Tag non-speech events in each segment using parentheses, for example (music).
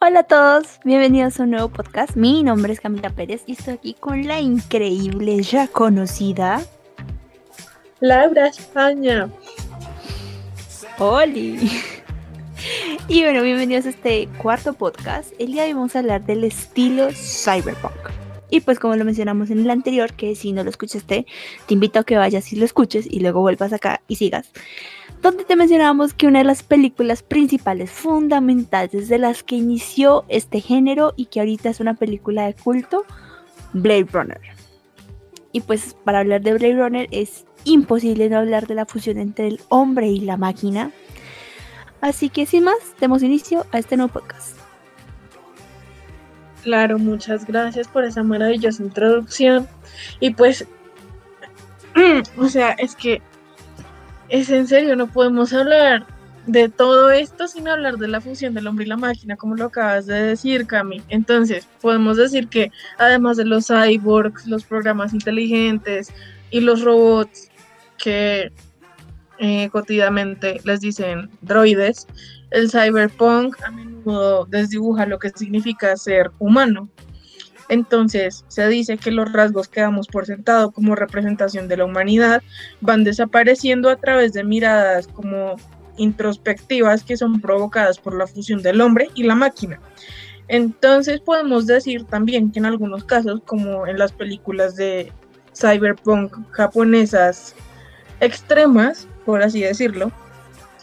Hola a todos, bienvenidos a un nuevo podcast. Mi nombre es Camila Pérez y estoy aquí con la increíble, ya conocida Laura España. Oli. Y bueno, bienvenidos a este cuarto podcast. El día de hoy vamos a hablar del estilo cyberpunk. Y pues como lo mencionamos en el anterior, que si no lo escuchaste, te invito a que vayas y lo escuches y luego vuelvas acá y sigas. Donde te mencionábamos que una de las películas principales, fundamentales, de las que inició este género y que ahorita es una película de culto, Blade Runner. Y pues para hablar de Blade Runner es imposible no hablar de la fusión entre el hombre y la máquina. Así que sin más, demos inicio a este nuevo podcast. Claro, muchas gracias por esa maravillosa introducción. Y pues, (clears throat) o sea, es que es en serio, no podemos hablar de todo esto sin hablar de la fusión del hombre y la máquina, como lo acabas de decir, Cami. Entonces, podemos decir que además de los cyborgs, los programas inteligentes y los robots que eh, cotidianamente les dicen droides, el cyberpunk a menudo desdibuja lo que significa ser humano. Entonces, se dice que los rasgos que damos por sentado como representación de la humanidad van desapareciendo a través de miradas como introspectivas que son provocadas por la fusión del hombre y la máquina. Entonces podemos decir también que en algunos casos, como en las películas de cyberpunk japonesas extremas, por así decirlo,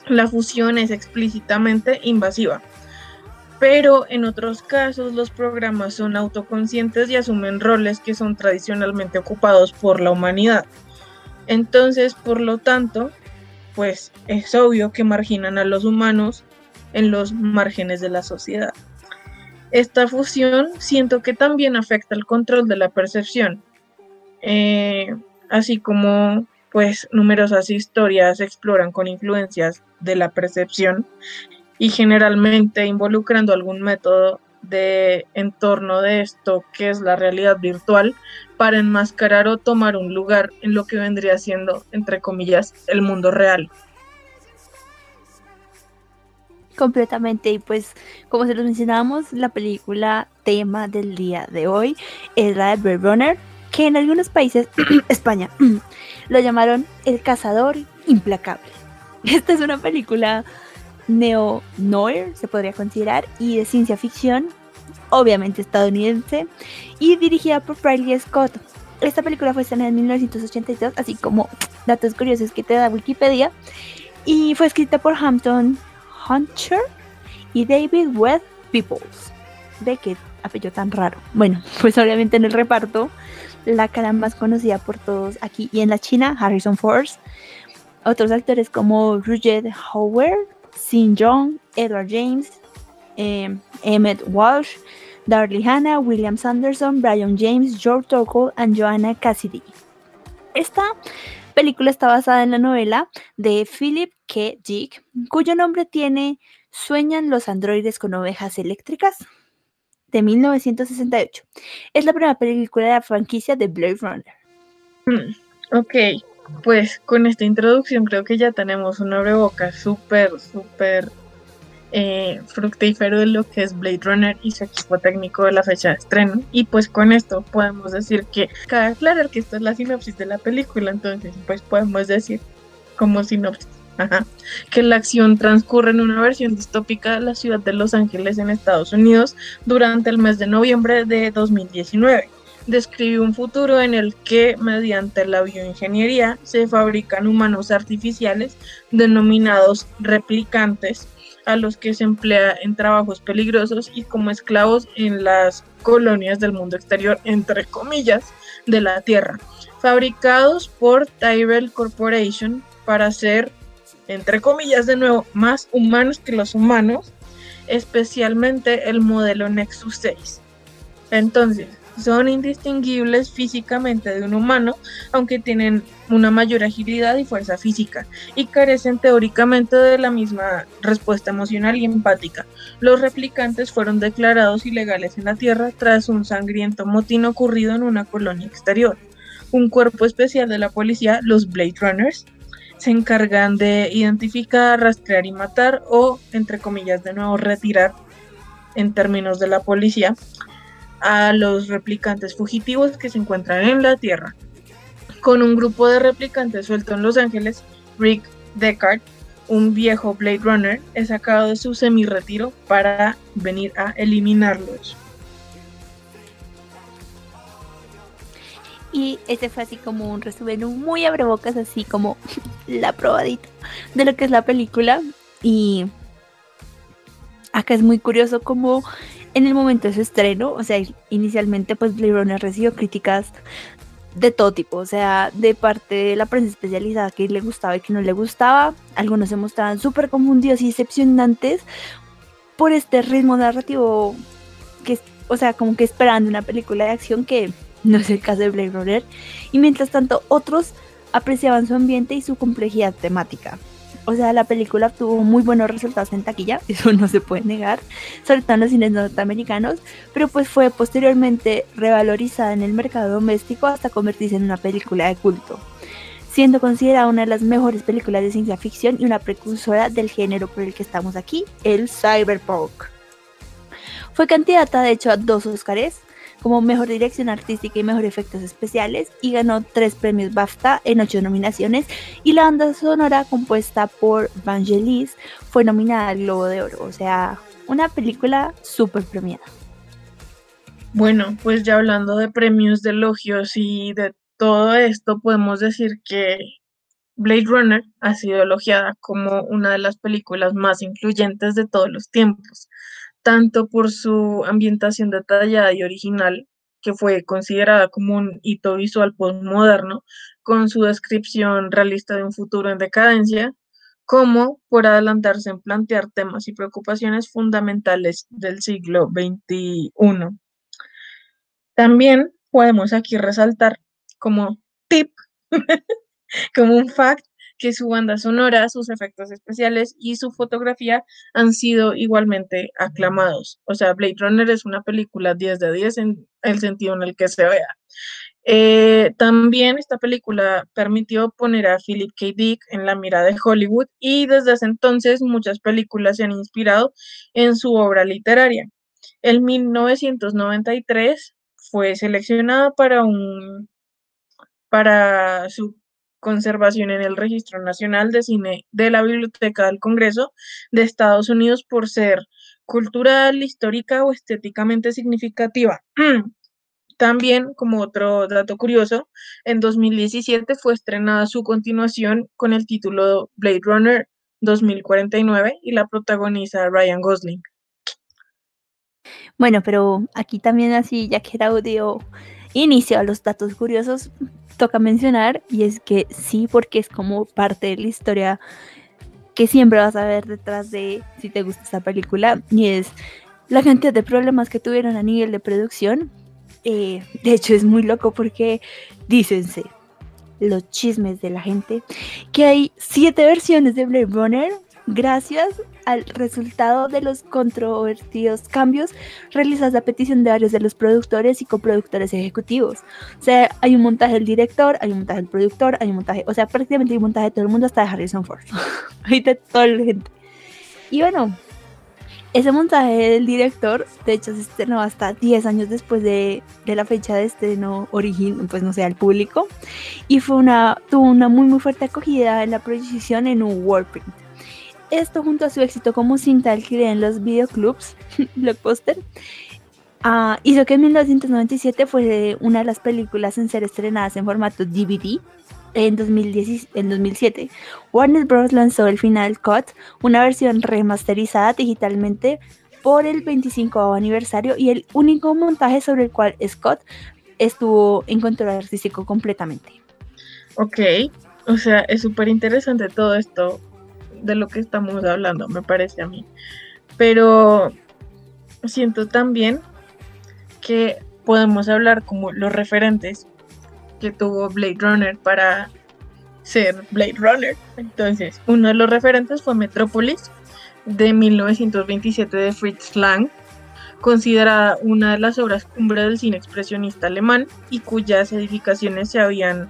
la fusión es explícitamente invasiva. Pero en otros casos los programas son autoconscientes y asumen roles que son tradicionalmente ocupados por la humanidad. Entonces, por lo tanto, pues es obvio que marginan a los humanos en los márgenes de la sociedad. Esta fusión siento que también afecta el control de la percepción, eh, así como pues numerosas historias exploran con influencias de la percepción y generalmente involucrando algún método de entorno de esto que es la realidad virtual para enmascarar o tomar un lugar en lo que vendría siendo, entre comillas, el mundo real. Completamente, y pues como se los mencionábamos, la película tema del día de hoy es la de Blade Runner, que en algunos países, (clears throat) España, (clears throat) lo llamaron El cazador implacable. (laughs) Esta es una película neo-noir, se podría considerar, y de ciencia ficción, obviamente estadounidense, y dirigida por Riley Scott. Esta película fue estrenada en 1982, así como datos curiosos que te da Wikipedia, y fue escrita por Hampton Hunter y David Webb Peoples. De qué apellido tan raro. Bueno, (laughs) pues obviamente en el reparto la cara más conocida por todos aquí y en la China, Harrison Ford. Otros actores como Roger Howard, Sin Jong, Edward James, eh, Emmett Walsh, Darlie Hannah, William Sanderson, Brian James, George Tocco y Joanna Cassidy. Esta película está basada en la novela de Philip K. Dick, cuyo nombre tiene ¿Sueñan los androides con ovejas eléctricas? De 1968. Es la primera película de la franquicia de Blade Runner. Hmm, ok, pues con esta introducción creo que ya tenemos un boca súper, súper eh, fructífero de lo que es Blade Runner y su equipo técnico de la fecha de estreno. Y pues con esto podemos decir que, cabe aclarar que esta es la sinopsis de la película, entonces pues podemos decir como sinopsis (laughs) que la acción transcurre en una versión distópica de la ciudad de Los Ángeles en Estados Unidos durante el mes de noviembre de 2019. Describe un futuro en el que mediante la bioingeniería se fabrican humanos artificiales denominados replicantes a los que se emplea en trabajos peligrosos y como esclavos en las colonias del mundo exterior, entre comillas, de la Tierra, fabricados por Tyrell Corporation para ser entre comillas de nuevo, más humanos que los humanos, especialmente el modelo Nexus 6. Entonces, son indistinguibles físicamente de un humano, aunque tienen una mayor agilidad y fuerza física, y carecen teóricamente de la misma respuesta emocional y empática. Los replicantes fueron declarados ilegales en la Tierra tras un sangriento motín ocurrido en una colonia exterior. Un cuerpo especial de la policía, los Blade Runners, se encargan de identificar, rastrear y matar o, entre comillas, de nuevo retirar en términos de la policía, a los replicantes fugitivos que se encuentran en la Tierra. Con un grupo de replicantes suelto en Los Ángeles, Rick Deckard, un viejo Blade Runner, es sacado de su semi-retiro para venir a eliminarlos. Y este fue así como un resumen muy abrebocas, así como (laughs) la probadita de lo que es la película. Y acá es muy curioso como en el momento de su estreno, o sea, inicialmente pues Blade Runner recibió críticas de todo tipo, o sea, de parte de la prensa especializada que le gustaba y que no le gustaba, algunos se mostraban súper confundidos y decepcionantes por este ritmo narrativo que, o sea, como que esperando una película de acción que no es el caso de Blade Runner, y mientras tanto otros apreciaban su ambiente y su complejidad temática. O sea, la película tuvo muy buenos resultados en taquilla, (laughs) eso no se puede negar, sobre todo en los cines norteamericanos, pero pues fue posteriormente revalorizada en el mercado doméstico hasta convertirse en una película de culto, siendo considerada una de las mejores películas de ciencia ficción y una precursora del género por el que estamos aquí, el cyberpunk. Fue candidata de hecho a dos Oscars, como Mejor Dirección Artística y Mejor Efectos Especiales y ganó tres premios BAFTA en ocho nominaciones y la banda sonora compuesta por Vangelis fue nominada al Globo de Oro, o sea, una película súper premiada. Bueno, pues ya hablando de premios, de elogios y de todo esto, podemos decir que Blade Runner ha sido elogiada como una de las películas más influyentes de todos los tiempos tanto por su ambientación detallada y original, que fue considerada como un hito visual postmoderno, con su descripción realista de un futuro en decadencia, como por adelantarse en plantear temas y preocupaciones fundamentales del siglo XXI. También podemos aquí resaltar como tip, (laughs) como un fact, que su banda sonora, sus efectos especiales y su fotografía han sido igualmente aclamados. O sea, Blade Runner es una película 10 de 10 en el sentido en el que se vea. Eh, también esta película permitió poner a Philip K. Dick en la mira de Hollywood y desde ese entonces muchas películas se han inspirado en su obra literaria. En 1993 fue seleccionada para un para su conservación en el Registro Nacional de Cine de la Biblioteca del Congreso de Estados Unidos por ser cultural, histórica o estéticamente significativa. (clears throat) También, como otro dato curioso, en 2017 fue estrenada su continuación con el título Blade Runner 2049 y la protagoniza Ryan Gosling. Bueno, pero aquí también así, ya que era audio inicio a los datos curiosos, toca mencionar y es que sí, porque es como parte de la historia que siempre vas a ver detrás de si te gusta esta película y es la cantidad de problemas que tuvieron a nivel de producción. Eh, de hecho es muy loco porque dícense los chismes de la gente que hay siete versiones de Blade Runner gracias al resultado de los controvertidos cambios realizados a petición de varios de los productores y coproductores ejecutivos. O sea, hay un montaje del director, hay un montaje del productor, hay un montaje, o sea, prácticamente hay un montaje de todo el mundo hasta de Harrison Ford. (laughs) de toda la gente. Y bueno, ese montaje del director, de hecho, se estrenó hasta 10 años después de, de la fecha de estreno original, pues no sé, al público. Y fue una, tuvo una muy, muy fuerte acogida en la proyección en un Warprint. Esto junto a su éxito como cinta alquilada en los videoclubs, (laughs) Blockbuster, hizo que en 1997 fuese una de las películas en ser estrenadas en formato DVD. En, 2010, en 2007, Warner Bros. lanzó el Final Cut, una versión remasterizada digitalmente por el 25 aniversario y el único montaje sobre el cual Scott estuvo en control artístico completamente. Ok, o sea, es súper interesante todo esto de lo que estamos hablando, me parece a mí. Pero siento también que podemos hablar como los referentes que tuvo Blade Runner para ser Blade Runner. Entonces, uno de los referentes fue Metropolis de 1927 de Fritz Lang, considerada una de las obras cumbre del cine expresionista alemán y cuyas edificaciones se habían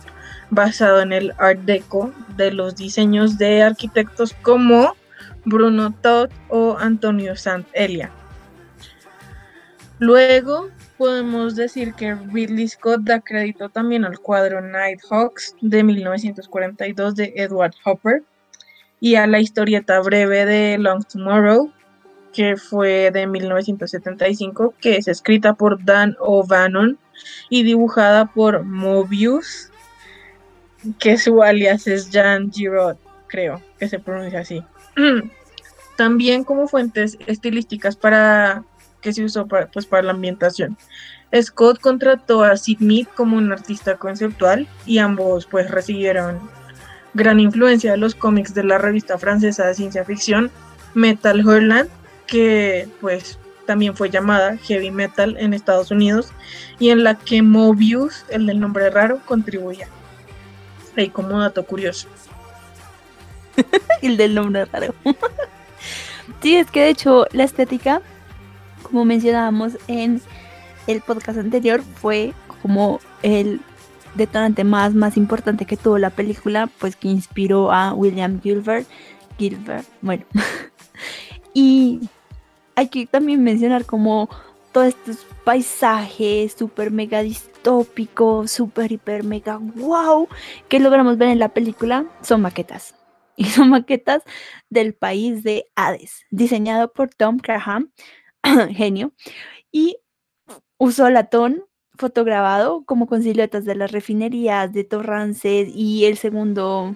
basado en el Art Deco de los diseños de arquitectos como Bruno Todd o Antonio Sant Elia. Luego podemos decir que Ridley Scott da crédito también al cuadro Nighthawks de 1942 de Edward Hopper y a la historieta breve de Long Tomorrow que fue de 1975, que es escrita por Dan O'Bannon y dibujada por Mobius, que su alias es Jan Giraud, creo que se pronuncia así. También como fuentes estilísticas para que se usó para, pues, para la ambientación. Scott contrató a Sid Mead como un artista conceptual y ambos pues recibieron gran influencia de los cómics de la revista francesa de ciencia ficción Metal Hurland que pues también fue llamada Heavy Metal en Estados Unidos y en la que Mobius, el del nombre raro, contribuía. Como dato curioso. (laughs) el del nombre raro. (laughs) sí, es que de hecho la estética, como mencionábamos en el podcast anterior, fue como el detonante más, más importante que tuvo la película, pues que inspiró a William Gilbert. Gilbert, bueno. (laughs) y hay que también mencionar como todos estos paisajes súper mega distópicos, súper hiper mega wow, que logramos ver en la película, son maquetas. (laughs) Y son maquetas del país de Hades, diseñado por Tom Graham, (clears throat) genio, y usó latón fotograbado como con siluetas de las refinerías de Torrances y el segundo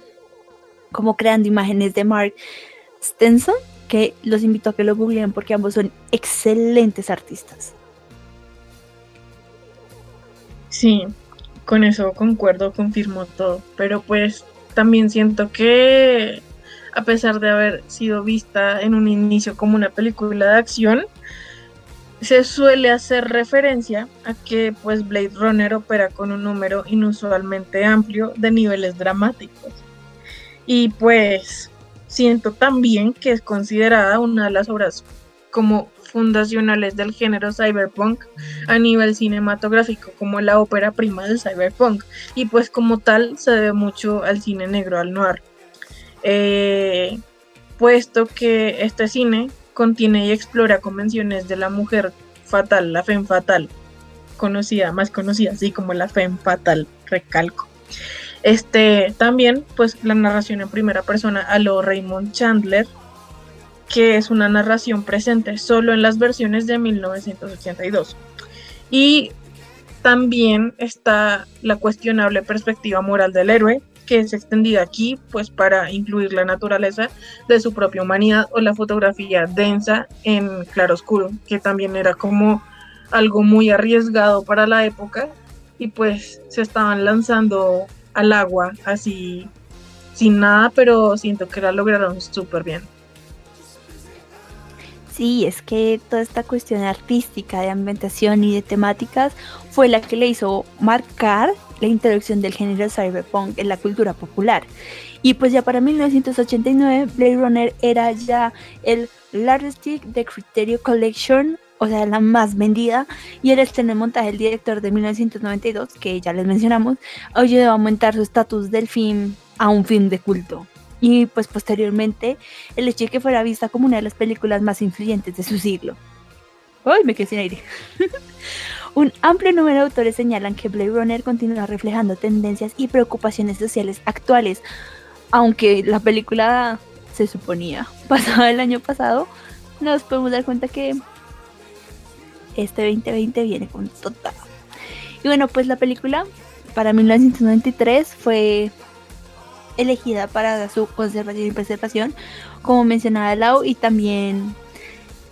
como creando imágenes de Mark Stenson que los invito a que lo googleen porque ambos son excelentes artistas. Sí, con eso concuerdo, confirmo todo, pero pues también siento que a pesar de haber sido vista en un inicio como una película de acción, se suele hacer referencia a que pues Blade Runner opera con un número inusualmente amplio de niveles dramáticos. Y pues siento también que es considerada una de las obras como fundacionales del género cyberpunk a nivel cinematográfico como la ópera prima del cyberpunk y pues como tal se debe mucho al cine negro, al noir. Eh, puesto que este cine contiene y explora convenciones de la mujer fatal, la femme fatal, conocida, más conocida así como la femme fatal, recalco. Este, también, pues la narración en primera persona a lo Raymond Chandler, que es una narración presente solo en las versiones de 1982. Y también está la cuestionable perspectiva moral del héroe, que es extendida aquí, pues para incluir la naturaleza de su propia humanidad o la fotografía densa en claroscuro, que también era como algo muy arriesgado para la época y pues se estaban lanzando al agua, así sin nada, pero siento que la lograron súper bien. Sí, es que toda esta cuestión artística de ambientación y de temáticas fue la que le hizo marcar la introducción del género cyberpunk en la cultura popular. Y pues ya para 1989 Blade Runner era ya el largest de Criterio Collection o sea, la más vendida, y el estreno de montaje del director de 1992, que ya les mencionamos, ayudó a aumentar su estatus del film a un film de culto. Y pues posteriormente, el hecho de que fuera vista como una de las películas más influyentes de su siglo. ¡Ay, me quedé sin aire! (laughs) un amplio número de autores señalan que Blade Runner continúa reflejando tendencias y preocupaciones sociales actuales, aunque la película se suponía (laughs) pasada el año pasado, nos podemos dar cuenta que este 2020 viene con total. Y bueno, pues la película para 1993 fue elegida para su conservación y preservación, como mencionaba Lau, y también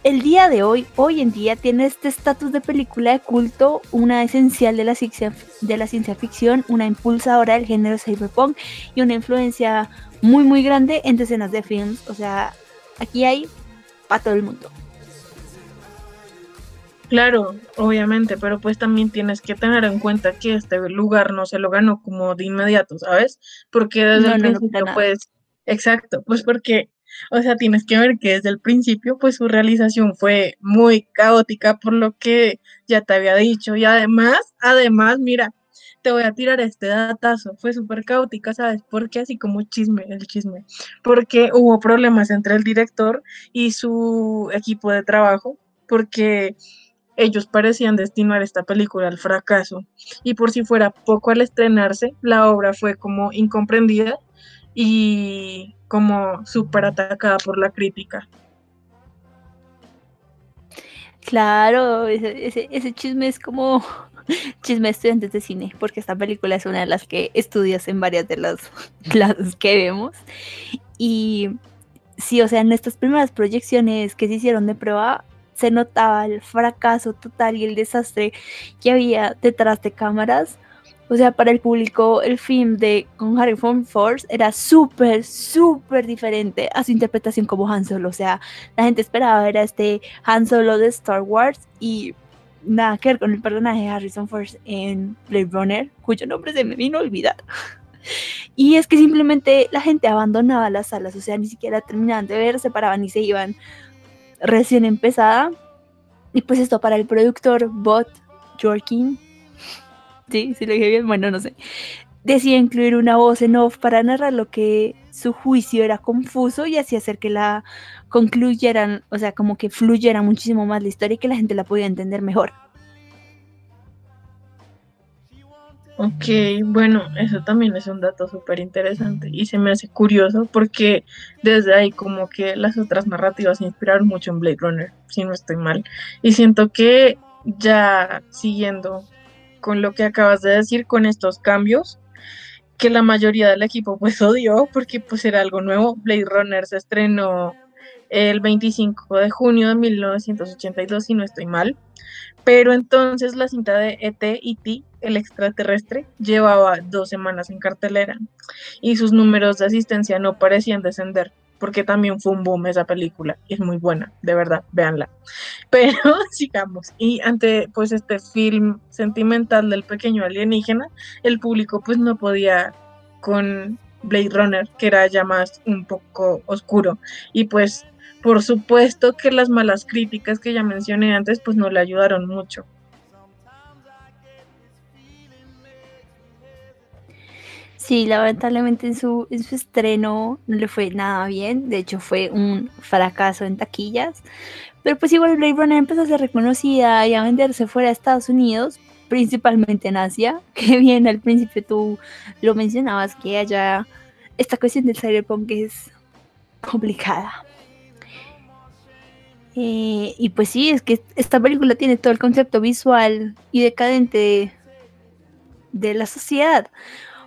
el día de hoy, hoy en día, tiene este estatus de película de culto, una esencial de la, ciencia, de la ciencia ficción, una impulsadora del género cyberpunk y una influencia muy, muy grande en decenas de films. O sea, aquí hay para todo el mundo. Claro, obviamente, pero pues también tienes que tener en cuenta que este lugar no se lo ganó como de inmediato, ¿sabes? Porque desde el principio, pues, exacto, pues porque, o sea, tienes que ver que desde el principio, pues su realización fue muy caótica, por lo que ya te había dicho, y además, además, mira, te voy a tirar este datazo, fue súper caótica, ¿sabes? Porque así como chisme, el chisme, porque hubo problemas entre el director y su equipo de trabajo, porque ellos parecían destinar esta película al fracaso y por si fuera poco al estrenarse, la obra fue como incomprendida y como súper atacada por la crítica. Claro, ese, chisme es como (laughs) chisme de estudiantes de cine, porque esta película es una de las que estudias en varias de las (laughs) clases que vemos. Y sí, o sea, en estas primeras proyecciones que se hicieron de prueba, se notaba el fracaso total y el desastre que había detrás de cámaras. O sea, para el público, el film de con Harrison Force era súper, súper diferente a su interpretación como Han Solo. O sea, la gente esperaba ver a este Han Solo de Star Wars y nada que ver con el personaje de Harrison Force en Blade Runner, cuyo nombre se me vino a olvidar. (laughs) Y es que simplemente la gente abandonaba las salas, o sea, ni siquiera terminaban de ver, se paraban y se iban recién empezada. Y pues esto para el productor Bot Jorkin, sí, si lo dije bien, bueno, no sé, decía incluir una voz en off para narrar lo que su juicio era confuso y así hacer que la concluyeran, o sea, como que fluyera muchísimo más la historia y que la gente la pudiera entender mejor. Ok, bueno, eso también es un dato súper interesante y se me hace curioso porque desde ahí como que las otras narrativas se inspiraron mucho en Blade Runner, si no estoy mal. Y siento que ya siguiendo con lo que acabas de decir, con estos cambios, que la mayoría del equipo pues (laughs) odió porque pues era algo nuevo. Blade Runner se estrenó el 25 de junio de 1982, si no estoy mal. Pero entonces la cinta de ET y T, el extraterrestre, llevaba dos semanas en cartelera y sus números de asistencia no parecían descender, porque también fue un boom esa película y es muy buena, de verdad, véanla. (laughs) Pero (laughs) sigamos, y ante pues este film sentimental del pequeño alienígena, el público pues no podía con Blade Runner, que era ya más un poco oscuro, y pues por supuesto que las malas críticas que ya mencioné antes, pues no le ayudaron mucho. Sí, lamentablemente en su, en su estreno no le fue nada bien, de hecho fue un fracaso en taquillas, pero pues igual Blade Runner empezó a ser reconocida y a venderse fuera de Estados Unidos, principalmente en Asia, (laughs) que bien al principio tú lo mencionabas que haya esta cuestión del cyberpunk es complicada. Eh, y pues sí, es que esta película tiene todo el concepto visual y decadente de, la sociedad,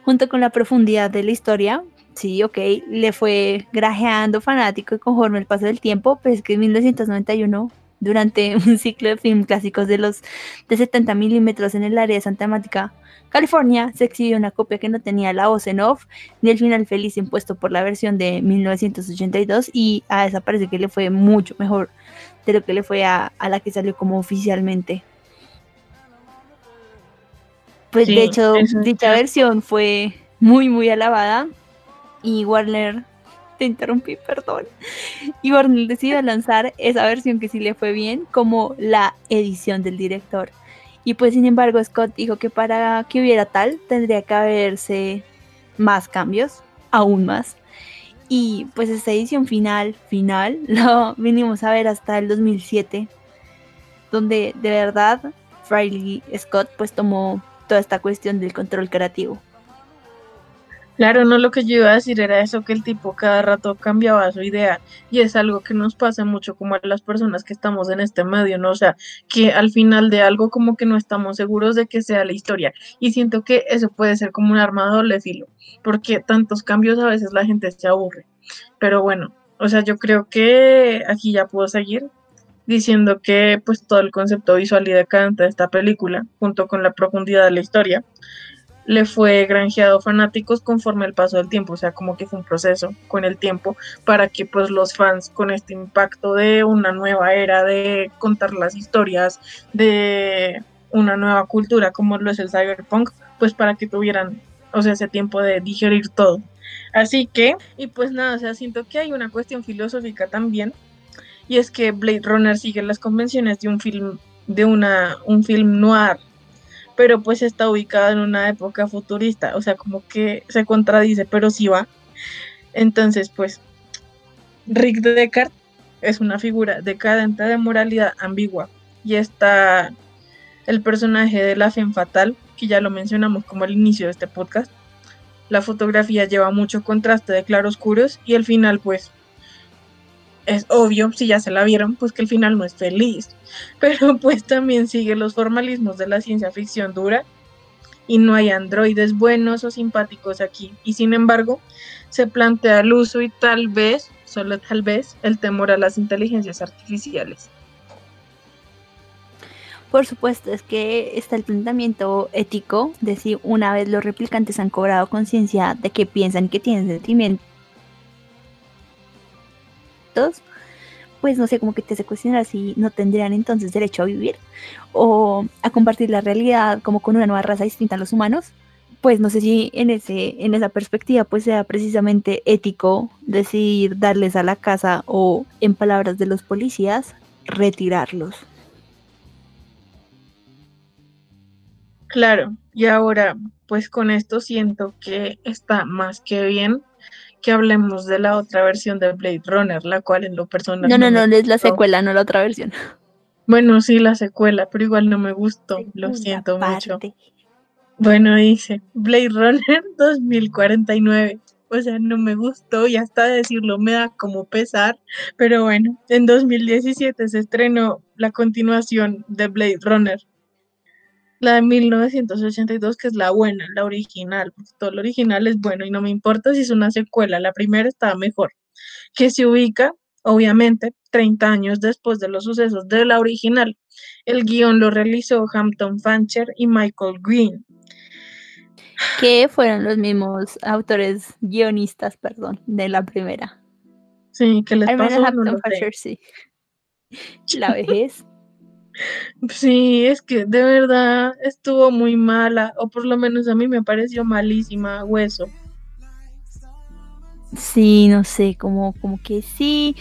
junto con la profundidad de la historia. Sí, ok, le fue grajeando fanático y conforme el paso del tiempo, pero es que en 1991, durante (laughs) un ciclo de film clásicos de los de 70 milímetros en el área de Santa Mónica, California, se exhibió una copia que no tenía la voz en off ni el final feliz impuesto por la versión de 1982 y a esa parece que le fue mucho mejor de lo que le fue a, la que salió como oficialmente. Pues de hecho, dicha versión fue muy, muy alabada y Warner, te interrumpí, perdón, y Warner decidió lanzar esa versión que sí le fue bien como la edición del director. Y pues sin embargo Scott dijo que para que hubiera tal tendría que haberse más cambios, aún más. Y pues esta edición final, final, (laughs) lo vinimos a ver hasta el 2007, donde de verdad Riley Scott pues tomó toda esta cuestión del control creativo. Claro, no lo que yo iba a decir era eso, que el tipo cada rato cambiaba su idea y es algo que nos pasa mucho como a las personas que estamos en este medio, ¿no? O sea, que al final de algo como que no estamos seguros de que sea la historia y siento que eso puede ser como un arma de doble filo, porque tantos cambios a veces la gente se aburre. Pero bueno, o sea, yo creo que aquí ya puedo seguir diciendo que pues todo el concepto visual y decadente de esta película, junto con la profundidad de la historia, le fue granjeado fanáticos conforme el paso del tiempo, o sea, como que fue un proceso con el tiempo para que pues los fans con este impacto de una nueva era de contar las historias de una nueva cultura como lo es el cyberpunk, pues para que tuvieran, o sea, ese tiempo de digerir todo. Así que, y pues nada, o sea, siento que hay una cuestión filosófica también, y es que Blade Runner sigue las convenciones de un film, de una, un film noir pero pues está ubicada en una época futurista, o sea, como que se contradice, pero sí va. Entonces, pues, Rick Deckard es una figura decadente de moralidad ambigua, y está el personaje de la Femme Fatal, que ya lo mencionamos como al inicio de este podcast. La fotografía lleva mucho contraste de claroscuros y el final pues es obvio, si ya se la vieron, pues que el final no es feliz, (laughs) pero pues también sigue los formalismos de la ciencia ficción dura y no hay androides buenos o simpáticos aquí. Y sin embargo, se plantea el uso y tal vez, solo tal vez, el temor a las inteligencias artificiales. Por supuesto, es que está el planteamiento ético de si una vez los replicantes han cobrado conciencia de que piensan que tienen sentimientos, pues no sé, como que te hace cuestionar si no tendrían entonces derecho a vivir o a compartir la realidad como con una nueva raza distinta a los humanos. Pues no sé si en, ese, en esa perspectiva pues sea precisamente ético decidir darles a la casa o, en palabras de los policías, retirarlos. Claro, y ahora pues con esto siento que está más que bien que hablemos de la otra versión de Blade Runner, la cual en lo personal... No, no, no, es la secuela, no la otra versión. Bueno, sí, la secuela, pero igual no me gustó, lo siento mucho. Bueno, dice Blade Runner (laughs) 2049. O sea, no me gustó y hasta decirlo me da como pesar, pero bueno, en 2017 se estrenó la continuación de Blade Runner la de 1982, que es la buena, la original, porque todo lo original es bueno y no me importa si es una secuela, la primera estaba mejor, que se ubica, obviamente, 30 años después de los sucesos de la original. El guion lo realizó Hampton Fancher y Michael Green. Que fueron los mismos autores, guionistas, perdón, de la primera. Sí, que les pasó. Hampton Fancher, sí. La vejez. Sí, es que de verdad estuvo muy mala, o por lo menos a mí me pareció malísima, hueso. Sí, no sé, como, como que sí,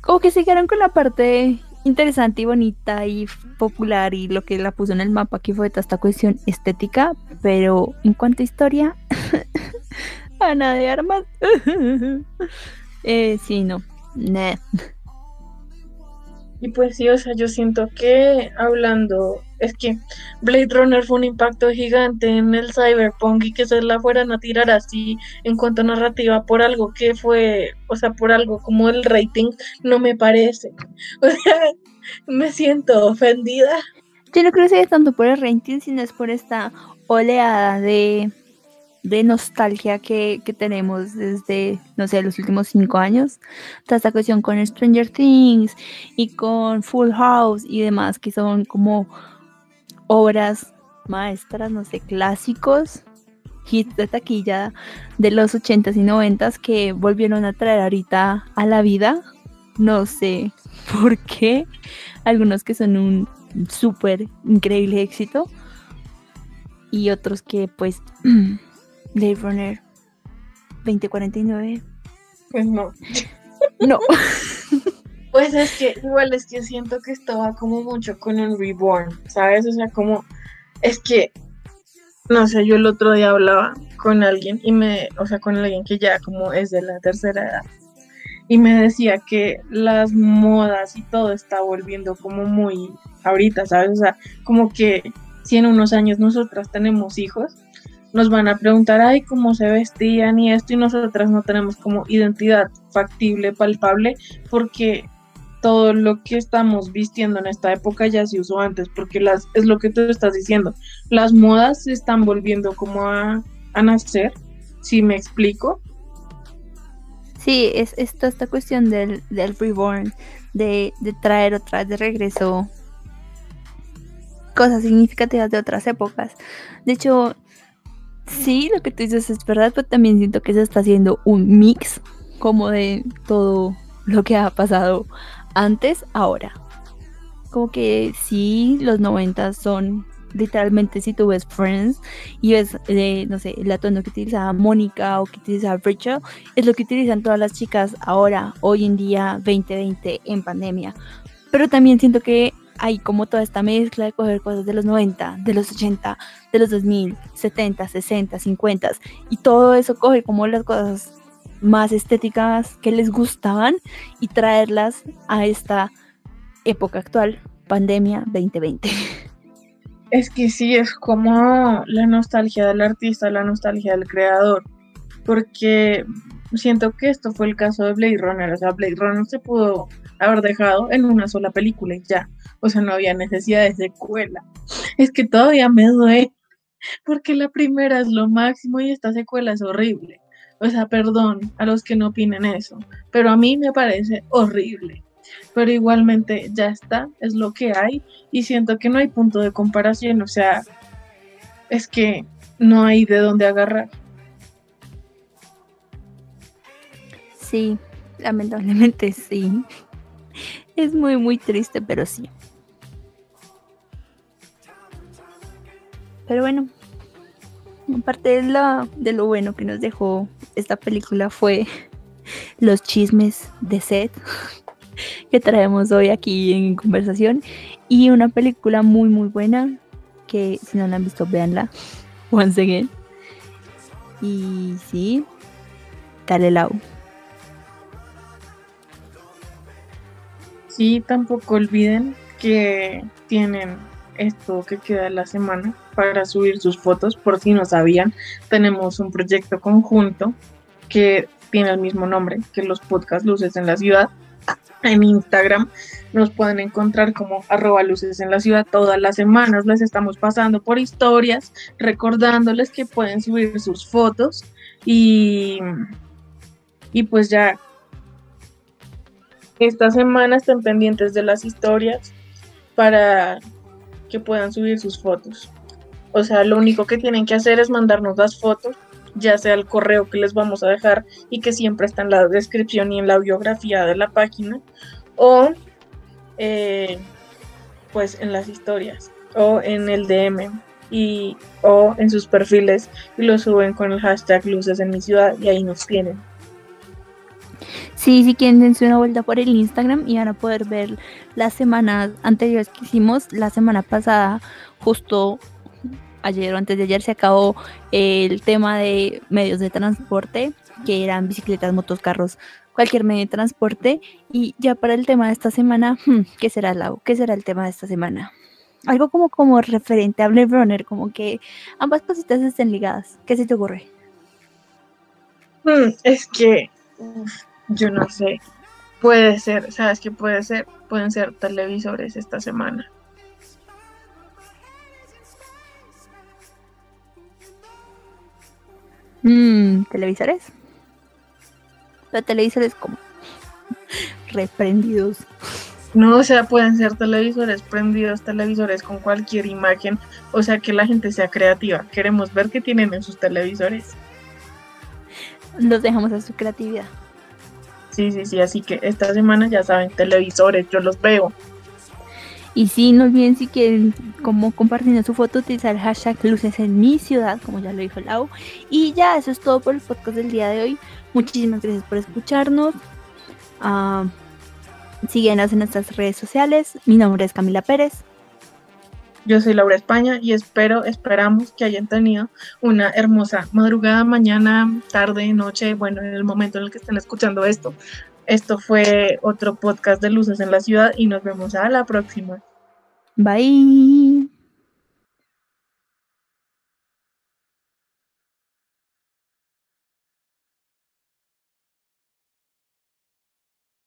como que se quedaron con la parte interesante y bonita y popular y lo que la puso en el mapa que fue toda esta cuestión estética, pero en cuanto a historia, (laughs) Ana de Armas, (laughs) eh, sí, no, nah. Y pues sí, o sea, yo siento que hablando, es que Blade Runner fue un impacto gigante en el cyberpunk y que se la fueran a tirar así en cuanto a narrativa por algo que fue, o sea, por algo como el rating, no me parece. (laughs) O sea, me siento ofendida. Yo no creo que sea tanto por el rating, sino es por esta oleada de de nostalgia que, tenemos desde, no sé, los últimos cinco años. Toda esta cuestión con Stranger Things y con Full House y demás, que son como obras maestras, no sé, clásicos, hits de taquilla de los 80s y 90s que volvieron a traer ahorita a la vida. No sé (laughs) por qué. Algunos que son un súper increíble éxito. Y otros que pues (clears throat) Blade Runner 2049. Pues no. (laughs) No. (laughs) Pues es que igual es que siento que estaba como mucho con el reborn, ¿sabes? O sea, como es que no sé, yo el otro día hablaba con alguien y me, o sea, con alguien que ya como es de la tercera edad y me decía que las modas y todo está volviendo como muy ahorita, ¿sabes? O sea, como que si en unos años nosotras tenemos hijos, nos van a preguntar, ay, cómo se vestían y esto, y nosotras no tenemos como identidad factible, palpable, porque todo lo que estamos vistiendo en esta época ya se usó antes, porque las, es lo que tú estás diciendo, las modas se están volviendo como a, nacer, si me explico. Sí, es, toda esta cuestión del, del reborn, de, de traer otra de regreso cosas significativas de otras épocas. De hecho, Sí, lo que tú dices es verdad, pero también siento que se está haciendo un mix como de todo lo que ha pasado antes, ahora. Como que sí, los 90 son literalmente si tú ves Friends y ves, eh, no sé, el atuendo que utilizaba Mónica o que utilizaba Rachel, es lo que utilizan todas las chicas ahora, hoy en día, 2020, en pandemia. Pero también siento que hay como toda esta mezcla de coger cosas de los 90, de los 80, de los 2000, 70, 60, 50 y todo eso coge como las cosas más estéticas que les gustaban y traerlas a esta época actual. pandemia 2020. Es que sí, es como la nostalgia del artista, la nostalgia del creador, porque siento que esto fue el caso de Blade Runner, o sea, Blade Runner se pudo haber dejado en una sola película y ya, o sea, no había necesidad de secuela. Es que todavía me duele, porque la primera es lo máximo y esta secuela es horrible. O sea, perdón a los que no opinen eso, pero a mí me parece horrible. Pero igualmente ya está, es lo que hay y siento que no hay punto de comparación, o sea, es que no hay de dónde agarrar. Sí, lamentablemente sí. Es muy, muy triste, pero sí. Pero bueno, aparte de, la, de lo bueno que nos dejó esta película fue los chismes de Seth (laughs) que traemos hoy aquí en conversación y una película muy muy buena que si no la han visto véanla once again y sí dale lau sí tampoco olviden que tienen esto que queda la semana para subir sus fotos, por si no sabían, tenemos un proyecto conjunto que tiene el mismo nombre que los podcast Luces en la Ciudad. En Instagram nos pueden encontrar como arroba luces en la ciudad todas las semanas. Les estamos pasando por historias, recordándoles que pueden subir sus fotos y, y pues ya esta semana estén pendientes de las historias para que puedan subir sus fotos. O sea, lo único que tienen que hacer es mandarnos las fotos, ya sea el correo que les vamos a dejar y que siempre está en la descripción y en la biografía de la página, o eh, pues en las historias, o en el DM y o en sus perfiles y lo suben con el hashtag luces en mi ciudad y ahí nos tienen. Sí, si quieren dense una vuelta por el Instagram y van a poder ver las semanas anteriores que hicimos. La semana pasada, justo ayer o antes de ayer, se acabó el tema de medios de transporte, que eran bicicletas, motos, carros, cualquier medio de transporte. Y ya para el tema de esta semana, hmm, ¿qué será, Lau? ¿Qué será el tema de esta semana? Algo como, como referente a Blade Runner, como que ambas cositas estén ligadas. ¿Qué se te ocurre? Hmm, es que yo no sé. Puede ser, ¿sabes qué puede ser? Pueden ser televisores esta semana. Mmm, ¿televisores? Pero televisores como (laughs) reprendidos. No, o sea, pueden ser televisores prendidos, televisores con cualquier imagen, o sea, que la gente sea creativa. Queremos ver qué tienen en sus televisores. Los dejamos a su creatividad. Sí, sí, sí, así que esta semana ya saben, televisores, yo los veo. Y sí, no olviden si quieren como compartiendo su foto, utilizar el hashtag luces en mi ciudad, como ya lo dijo Lau. Y ya, eso es todo por el podcast del día de hoy. Muchísimas gracias por escucharnos. Uh, síguenos en nuestras redes sociales. Mi nombre es Camila Pérez. Yo soy Laura España y espero, esperamos que hayan tenido una hermosa madrugada, mañana, tarde, noche, bueno, en el momento en el que estén escuchando esto. Esto fue otro podcast de Luces en la Ciudad y nos vemos a la próxima. Bye.